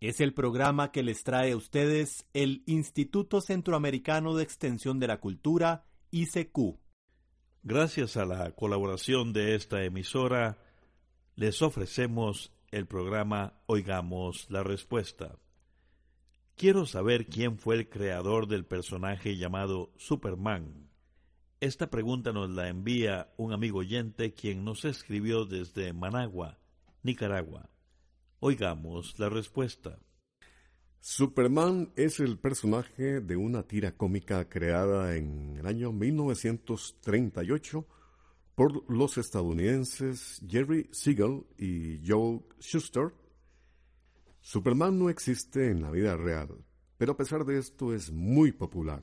Es el programa que les trae a ustedes el Instituto Centroamericano de Extensión de la Cultura, ICQ. Gracias a la colaboración de esta emisora, les ofrecemos el programa Oigamos la Respuesta. Quiero saber quién fue el creador del personaje llamado Superman. Esta pregunta nos la envía un amigo oyente quien nos escribió desde Managua, Nicaragua. Oigamos la respuesta. Superman es el personaje de una tira cómica creada en el año 1938 por los estadounidenses Jerry Siegel y Joe Schuster. Superman no existe en la vida real, pero a pesar de esto es muy popular.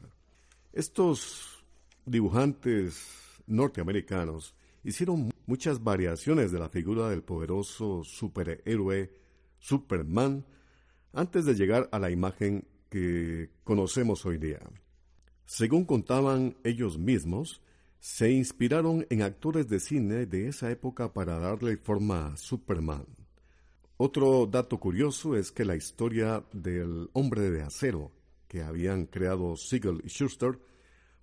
Estos dibujantes norteamericanos hicieron muchas variaciones de la figura del poderoso superhéroe Superman antes de llegar a la imagen que conocemos hoy día. Según contaban ellos mismos, se inspiraron en actores de cine de esa época para darle forma a Superman. Otro dato curioso es que la historia del hombre de acero que habían creado Siegel y Schuster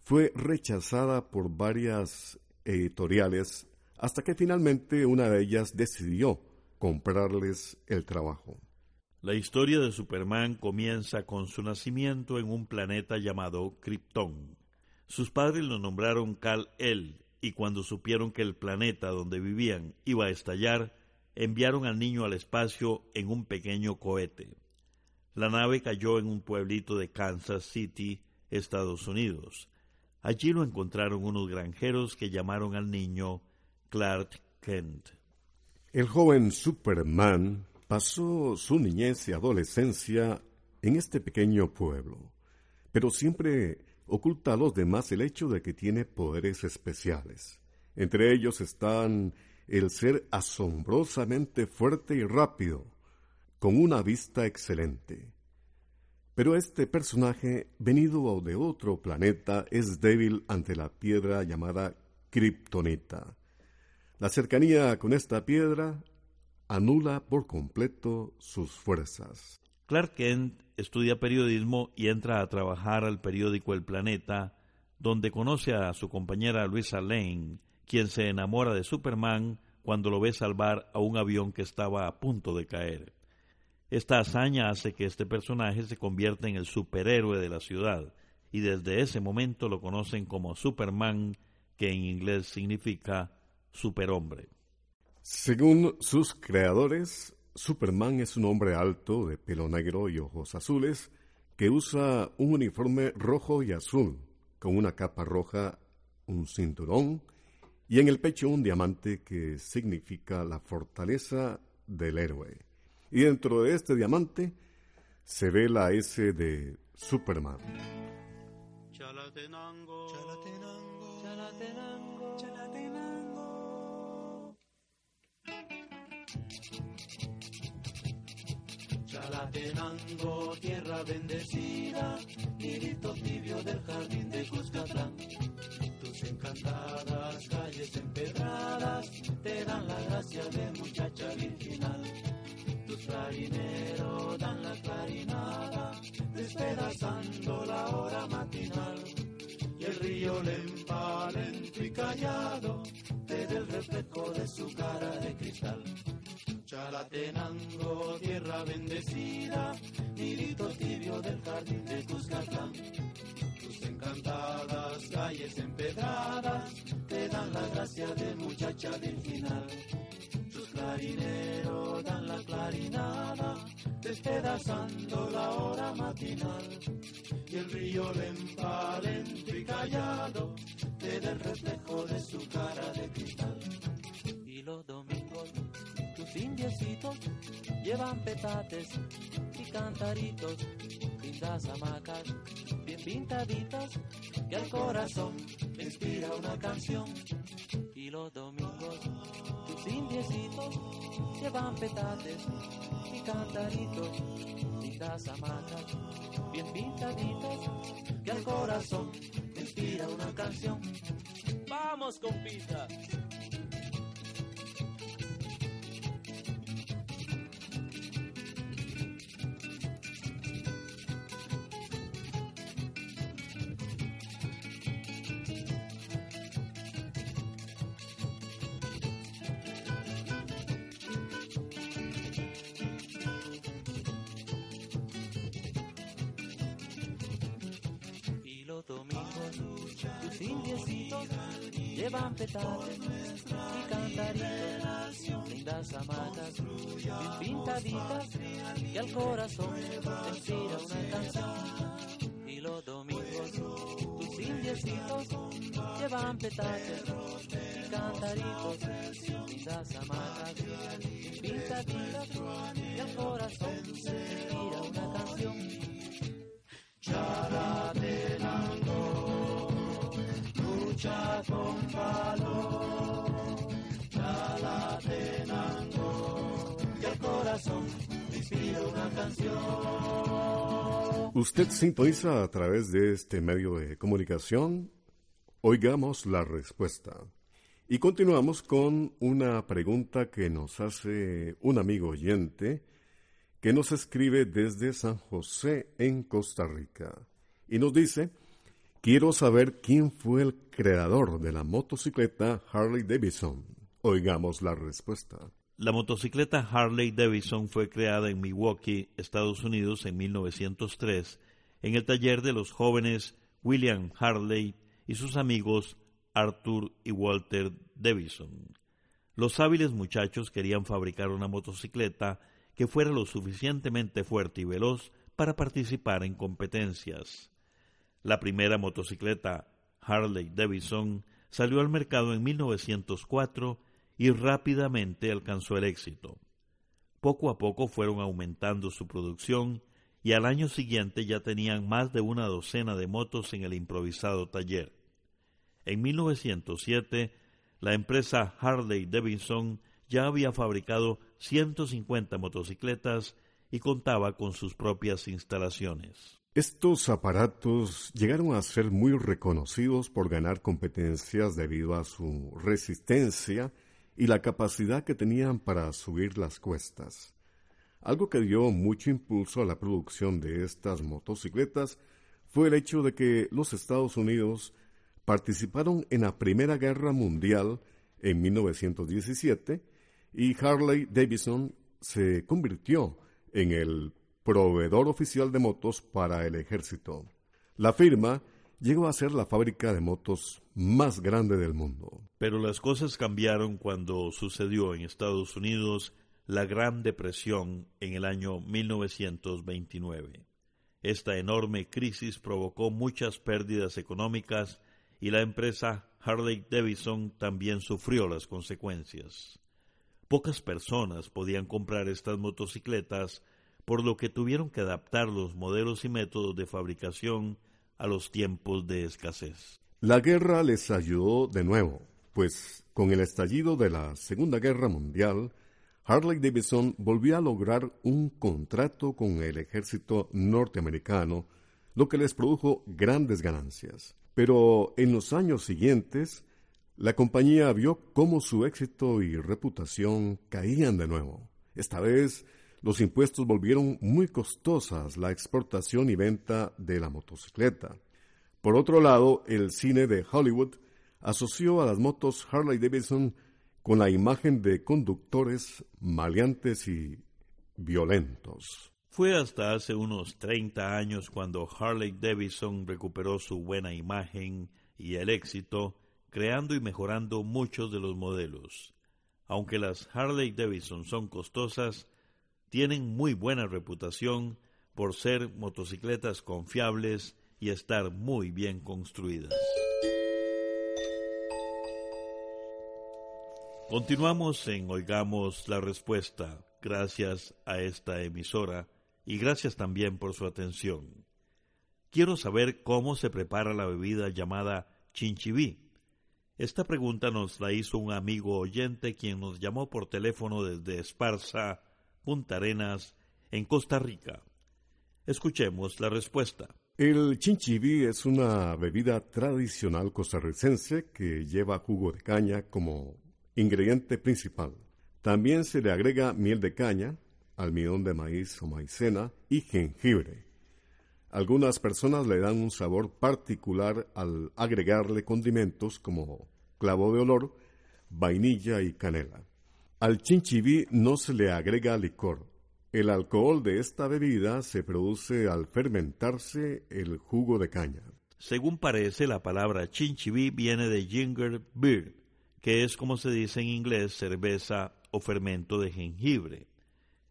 fue rechazada por varias editoriales hasta que finalmente una de ellas decidió comprarles el trabajo. La historia de Superman comienza con su nacimiento en un planeta llamado Krypton. Sus padres lo nombraron Kal-El y cuando supieron que el planeta donde vivían iba a estallar, enviaron al niño al espacio en un pequeño cohete. La nave cayó en un pueblito de Kansas City, Estados Unidos. Allí lo encontraron unos granjeros que llamaron al niño Clark Kent. El joven Superman pasó su niñez y adolescencia en este pequeño pueblo, pero siempre oculta a los demás el hecho de que tiene poderes especiales. Entre ellos están el ser asombrosamente fuerte y rápido, con una vista excelente, pero este personaje, venido de otro planeta, es débil ante la piedra llamada Kryptonita. La cercanía con esta piedra anula por completo sus fuerzas. Clark Kent estudia periodismo y entra a trabajar al periódico El Planeta, donde conoce a su compañera Luisa Lane, quien se enamora de Superman cuando lo ve salvar a un avión que estaba a punto de caer. Esta hazaña hace que este personaje se convierta en el superhéroe de la ciudad, y desde ese momento lo conocen como Superman, que en inglés significa superhombre. Según sus creadores, Superman es un hombre alto, de pelo negro y ojos azules, que usa un uniforme rojo y azul, con una capa roja, un cinturón y en el pecho un diamante que significa la fortaleza del héroe y dentro de este diamante se ve la S de Superman. Chalatenango, chalatenango, chalatenango, chalatenango. Chalatenango, tierra bendecida, grito tibio del jardín de Cuscatlán. Tus encantadas calles empedradas te dan la gracia de muchacha virginal clarinero dan la clarinada, despedazando la hora matinal. Y el río lempa, lento y callado, te da el reflejo de su cara de cristal. Chalatenango, tierra bendecida, nidito tibio del jardín de Cuscatlán. Tus encantadas calles empedradas te dan la gracia de muchacha virginal clarinero dan la clarinada, despedazando la hora matinal. Y el río lento y callado, te da el reflejo de su cara de cristal. Y los domingos, tus indiecitos llevan petates y cantaritos lindas hamacas, bien pintaditas, que al corazón me inspira una canción. Y los domingos, tus indiecitos llevan petates y cantaritos, lindas hamacas, bien pintaditas, que al corazón me inspira una canción. Vamos, compita. Lindas hamacas, bien pintaditas, que al corazón te inspira una canción. Y los domingos, tus indiecitos llevan petales y cantaritos, lindas hamacas, bien pintaditas, que al corazón te inspira una canción. lucha con valor. El corazón inspira una canción. Usted sintoniza a través de este medio de comunicación. Oigamos la respuesta. Y continuamos con una pregunta que nos hace un amigo oyente que nos escribe desde San José en Costa Rica. Y nos dice, quiero saber quién fue el creador de la motocicleta Harley Davidson. Oigamos la respuesta. La motocicleta Harley Davidson fue creada en Milwaukee, Estados Unidos, en 1903, en el taller de los jóvenes William Harley y sus amigos Arthur y Walter Davidson. Los hábiles muchachos querían fabricar una motocicleta que fuera lo suficientemente fuerte y veloz para participar en competencias. La primera motocicleta Harley Davidson salió al mercado en 1904 y rápidamente alcanzó el éxito. Poco a poco fueron aumentando su producción y al año siguiente ya tenían más de una docena de motos en el improvisado taller. En 1907, la empresa Harley Davidson ya había fabricado 150 motocicletas y contaba con sus propias instalaciones. Estos aparatos llegaron a ser muy reconocidos por ganar competencias debido a su resistencia y la capacidad que tenían para subir las cuestas. Algo que dio mucho impulso a la producción de estas motocicletas fue el hecho de que los Estados Unidos participaron en la Primera Guerra Mundial en 1917 y Harley Davidson se convirtió en el proveedor oficial de motos para el ejército. La firma llegó a ser la fábrica de motos más grande del mundo. Pero las cosas cambiaron cuando sucedió en Estados Unidos la Gran Depresión en el año 1929. Esta enorme crisis provocó muchas pérdidas económicas y la empresa Harley Davidson también sufrió las consecuencias. Pocas personas podían comprar estas motocicletas, por lo que tuvieron que adaptar los modelos y métodos de fabricación a los tiempos de escasez. La guerra les ayudó de nuevo, pues con el estallido de la Segunda Guerra Mundial, Harley Davidson volvió a lograr un contrato con el ejército norteamericano, lo que les produjo grandes ganancias. Pero en los años siguientes, la compañía vio cómo su éxito y reputación caían de nuevo. Esta vez, los impuestos volvieron muy costosas la exportación y venta de la motocicleta. Por otro lado, el cine de Hollywood asoció a las motos Harley Davidson con la imagen de conductores maleantes y violentos. Fue hasta hace unos 30 años cuando Harley Davidson recuperó su buena imagen y el éxito, creando y mejorando muchos de los modelos. Aunque las Harley Davidson son costosas, tienen muy buena reputación por ser motocicletas confiables y estar muy bien construidas. Continuamos en Oigamos la Respuesta, gracias a esta emisora y gracias también por su atención. quiero saber cómo se prepara la bebida llamada chinchibí. Esta pregunta nos la hizo un amigo oyente quien nos llamó por teléfono desde Esparza, Punta Arenas, en Costa Rica. Escuchemos la respuesta. El chinchibí es una bebida tradicional costarricense que lleva jugo de caña como ingrediente principal. También se le agrega miel de caña, almidón de maíz o maicena y jengibre. Algunas personas le dan un sabor particular al agregarle condimentos como clavo de olor, vainilla y canela. Al chinchibí no se le agrega licor. El alcohol de esta bebida se produce al fermentarse el jugo de caña. Según parece, la palabra chinchibí viene de ginger beer, que es como se dice en inglés cerveza o fermento de jengibre.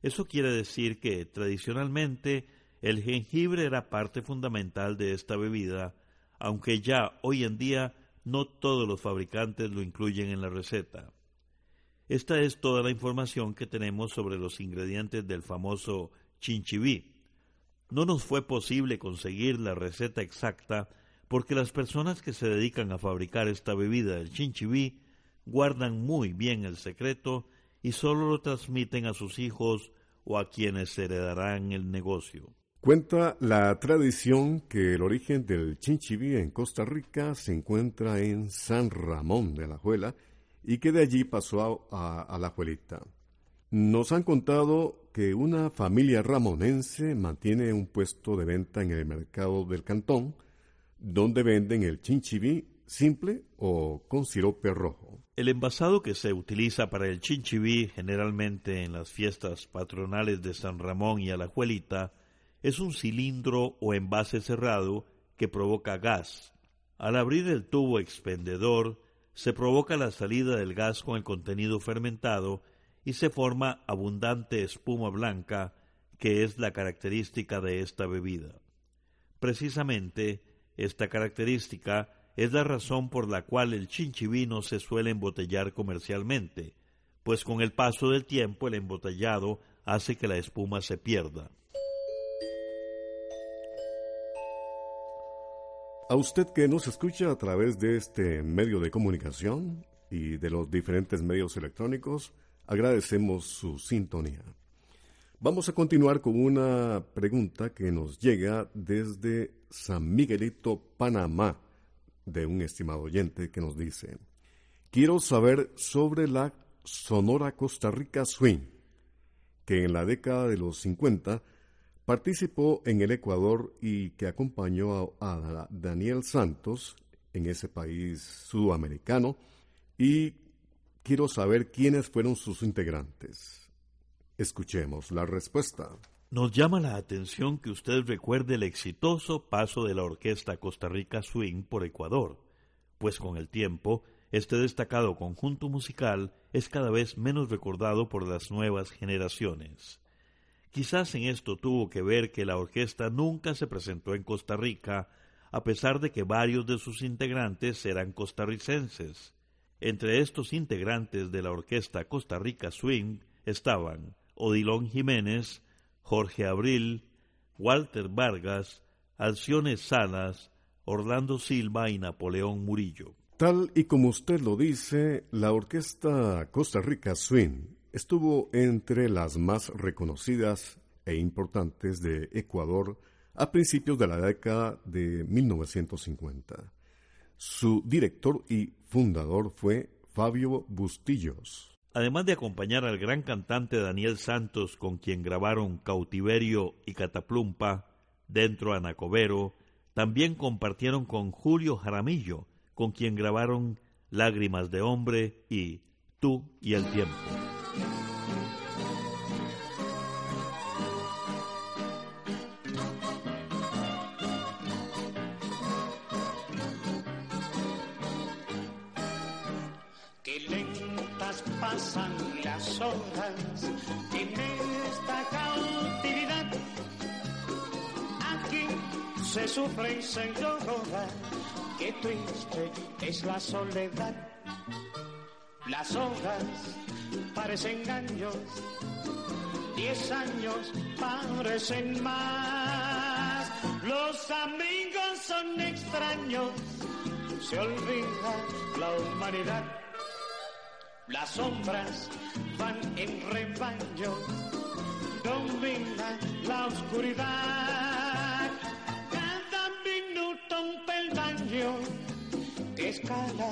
Eso quiere decir que tradicionalmente el jengibre era parte fundamental de esta bebida, aunque ya hoy en día no todos los fabricantes lo incluyen en la receta. Esta es toda la información que tenemos sobre los ingredientes del famoso chinchibí. No nos fue posible conseguir la receta exacta porque las personas que se dedican a fabricar esta bebida del chinchibí guardan muy bien el secreto y solo lo transmiten a sus hijos o a quienes heredarán el negocio. Cuenta la tradición que el origen del chinchibí en Costa Rica se encuentra en San Ramón de la Juela y que de allí pasó a, la Juelita. Nos han contado que una familia ramonense mantiene un puesto de venta en el mercado del cantón, donde venden el chinchibí simple o con sirope rojo. El envasado que se utiliza para el chinchibí generalmente en las fiestas patronales de San Ramón y Alajuelita es un cilindro o envase cerrado que provoca gas. Al abrir el tubo expendedor, se provoca la salida del gas con el contenido fermentado y se forma abundante espuma blanca, que es la característica de esta bebida. Precisamente, esta característica es la razón por la cual el chinchivino se suele embotellar comercialmente, pues con el paso del tiempo el embotellado hace que la espuma se pierda. A usted que nos escucha a través de este medio de comunicación y de los diferentes medios electrónicos, agradecemos su sintonía. Vamos a continuar con una pregunta que nos llega desde San Miguelito, Panamá, de un estimado oyente que nos dice, quiero saber sobre la Sonora Costa Rica Swing, que en la década de los 50 Participó en el Ecuador y que acompañó a, Daniel Santos en ese país sudamericano y quiero saber quiénes fueron sus integrantes. Escuchemos la respuesta. Nos llama la atención que usted recuerde el exitoso paso de la orquesta Costa Rica Swing por Ecuador, pues con el tiempo este destacado conjunto musical es cada vez menos recordado por las nuevas generaciones. Quizás en esto tuvo que ver que la orquesta nunca se presentó en Costa Rica, a pesar de que varios de sus integrantes eran costarricenses. Entre estos integrantes de la orquesta Costa Rica Swing estaban Odilón Jiménez, Jorge Abril, Walter Vargas, Alcione Salas, Orlando Silva y Napoleón Murillo. Tal y como usted lo dice, la orquesta Costa Rica Swing estuvo entre las más reconocidas e importantes de Ecuador a principios de la década de 1950. Su director y fundador fue Fabio Bustillos. Además de acompañar al gran cantante Daniel Santos, con quien grabaron Cautiverio y Cataplumpa, dentro Anacobero, también compartieron con Julio Jaramillo, con quien grabaron Lágrimas de Hombre y Tú y el Tiempo. En esta cautividad. Aquí se sufre y se llora, qué triste es la soledad. Las horas parecen años, diez años parecen más. Los amigos son extraños, se olvida la humanidad. Las sombras van en rebaño, domina la oscuridad. Cada minuto un peldaño escala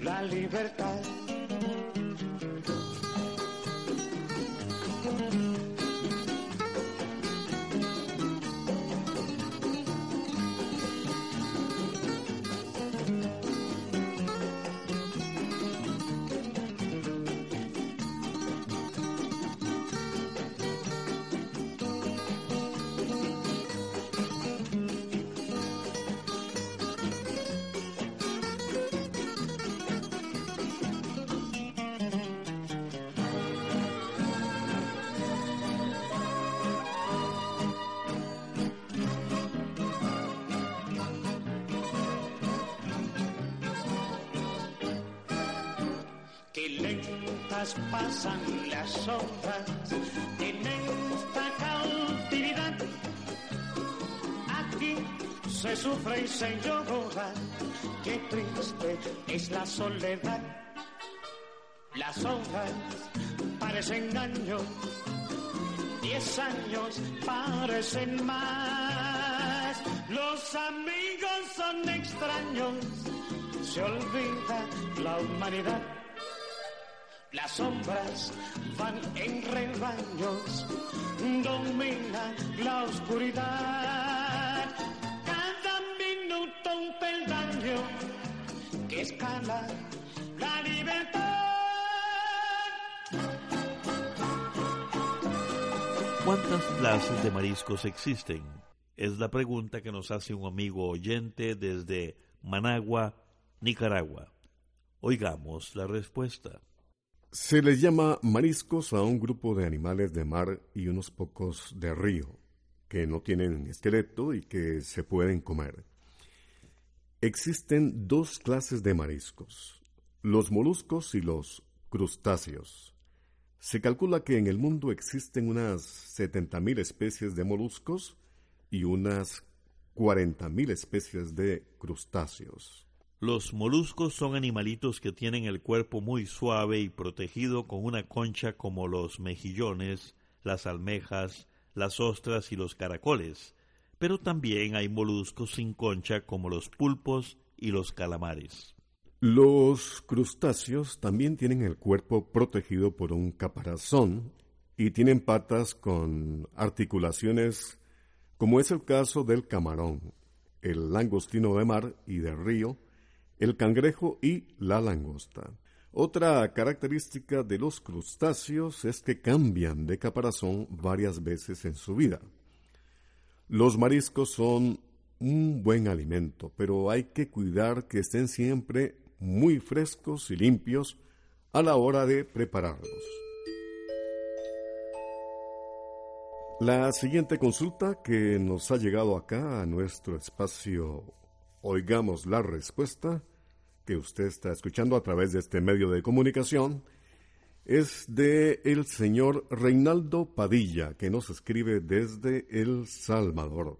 la libertad. Pasan las horas en esta cautividad. Aquí se sufre y se llora, qué triste es la soledad. Las horas parecen años, diez años parecen más. Los amigos son extraños, se olvida la humanidad las sombras van en rebaños, domina la oscuridad. Cada minuto un peldaño que escala la libertad. ¿Cuántas clases de mariscos existen? Es la pregunta que nos hace un amigo oyente desde Managua, Nicaragua. Oigamos la respuesta. Se les llama mariscos a un grupo de animales de mar y unos pocos de río, que no tienen esqueleto y que se pueden comer. Existen dos clases de mariscos, los moluscos y los crustáceos. Se calcula que en el mundo existen unas 70.000 especies de moluscos y unas 40.000 especies de crustáceos. Los moluscos son animalitos que tienen el cuerpo muy suave y protegido con una concha como los mejillones, las almejas, las ostras y los caracoles, pero también hay moluscos sin concha como los pulpos y los calamares. Los crustáceos también tienen el cuerpo protegido por un caparazón y tienen patas con articulaciones como es el caso del camarón, el langostino de mar y de río, el cangrejo y la langosta. Otra característica de los crustáceos es que cambian de caparazón varias veces en su vida. Los mariscos son un buen alimento, pero hay que cuidar que estén siempre muy frescos y limpios a la hora de prepararlos. La siguiente consulta que nos ha llegado acá a nuestro espacio Oigamos la respuesta que usted está escuchando a través de este medio de comunicación es de el señor Reinaldo Padilla, que nos escribe desde El Salvador.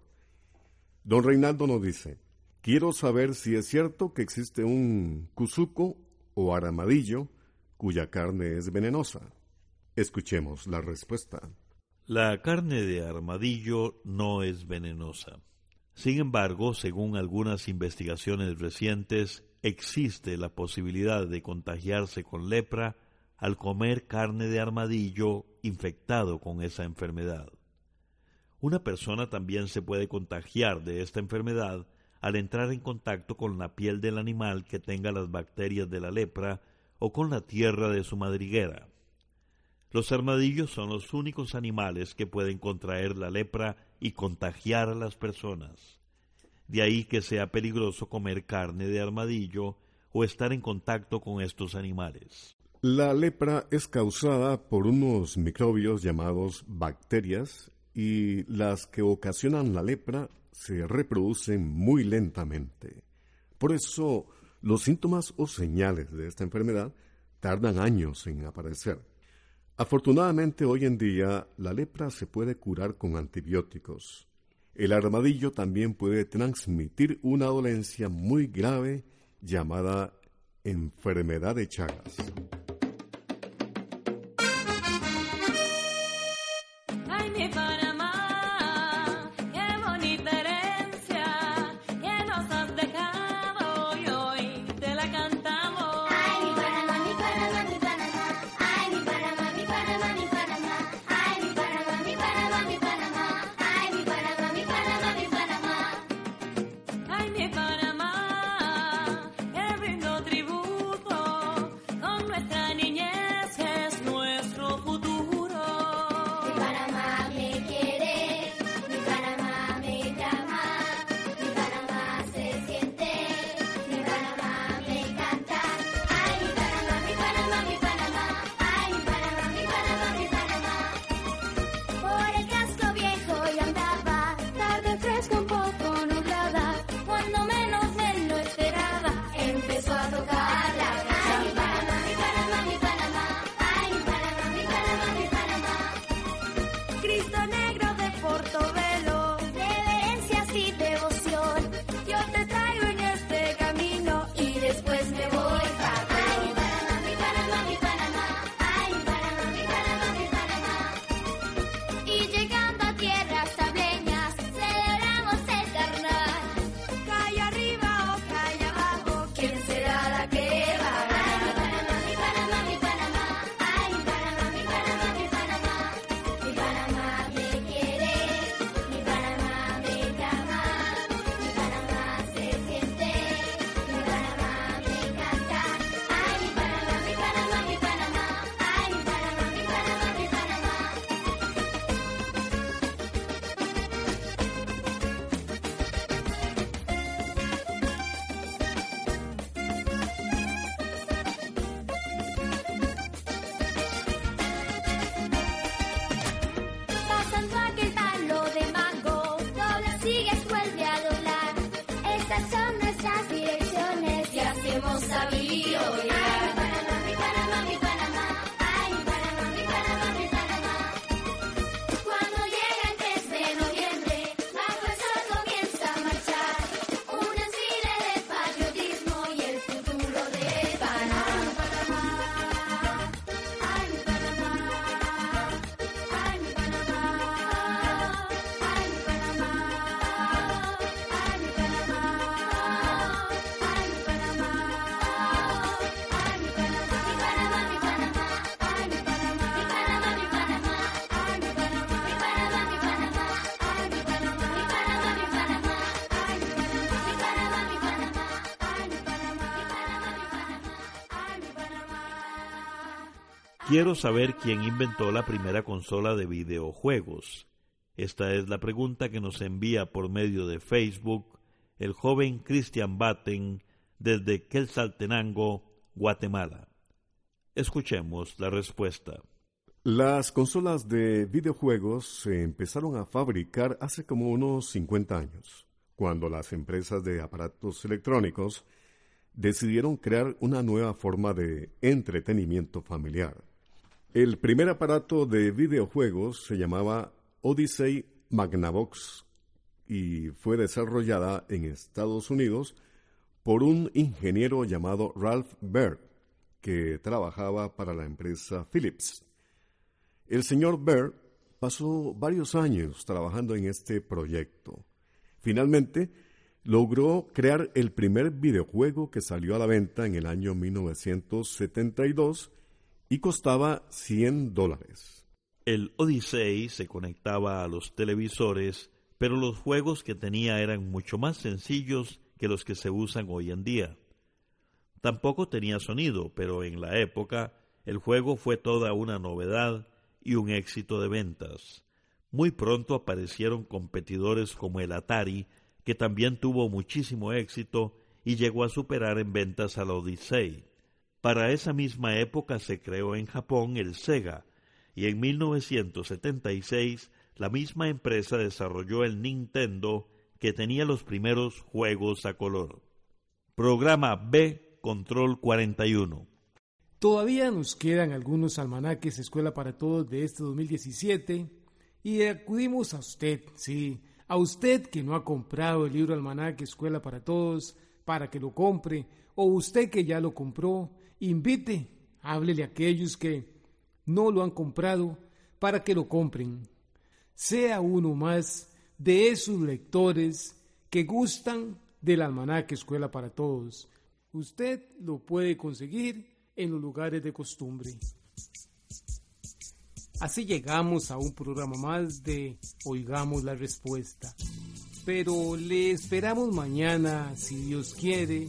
Don Reinaldo nos dice, quiero saber si es cierto que existe un cuzuco o aramadillo cuya carne es venenosa. Escuchemos la respuesta. La carne de armadillo no es venenosa. Sin embargo, según algunas investigaciones recientes, existe la posibilidad de contagiarse con lepra al comer carne de armadillo infectado con esa enfermedad. Una persona también se puede contagiar de esta enfermedad al entrar en contacto con la piel del animal que tenga las bacterias de la lepra o con la tierra de su madriguera. Los armadillos son los únicos animales que pueden contraer la lepra y contagiar a las personas. De ahí que sea peligroso comer carne de armadillo o estar en contacto con estos animales. La lepra es causada por unos microbios llamados bacterias y las que ocasionan la lepra se reproducen muy lentamente. Por eso, los síntomas o señales de esta enfermedad tardan años en aparecer. Afortunadamente hoy en día la lepra se puede curar con antibióticos El armadillo también puede transmitir una dolencia muy grave llamada enfermedad de Chagas. Quiero saber quién inventó la primera consola de videojuegos. Esta es la pregunta que nos envía por medio de Facebook el joven Christian Batten desde Quetzaltenango, Guatemala. Escuchemos la respuesta. Las consolas de videojuegos se empezaron a fabricar hace como unos 50 años, cuando las empresas de aparatos electrónicos decidieron crear una nueva forma de entretenimiento familiar. El primer aparato de videojuegos se llamaba Odyssey Magnavox y fue desarrollada en Estados Unidos por un ingeniero llamado Ralph Baer, que trabajaba para la empresa Philips. El señor Baer pasó varios años trabajando en este proyecto. Finalmente, logró crear el primer videojuego que salió a la venta en el año 1972 y costaba 100 dólares. El Odyssey se conectaba a los televisores, pero los juegos que tenía eran mucho más sencillos que los que se usan hoy en día. Tampoco tenía sonido, pero en la época el juego fue toda una novedad y un éxito de ventas. Muy pronto aparecieron competidores como el Atari, que también tuvo muchísimo éxito y llegó a superar en ventas al Odyssey. Para esa misma época se creó en Japón el Sega y en 1976 la misma empresa desarrolló el Nintendo que tenía los primeros juegos a color. Programa B Control 41. Todavía nos quedan algunos almanaques Escuela para Todos de este 2017 y acudimos a usted, sí, A usted que no ha comprado el libro Almanaque Escuela para Todos, para que lo compre, o usted que ya lo compró, invite, háblele a aquellos que no lo han comprado para que lo compren. Sea uno más de esos lectores que gustan del Almanaque Escuela para Todos. Usted lo puede conseguir en los lugares de costumbre. Así llegamos a un programa más de Oigamos la Respuesta. Pero le esperamos mañana, si Dios quiere,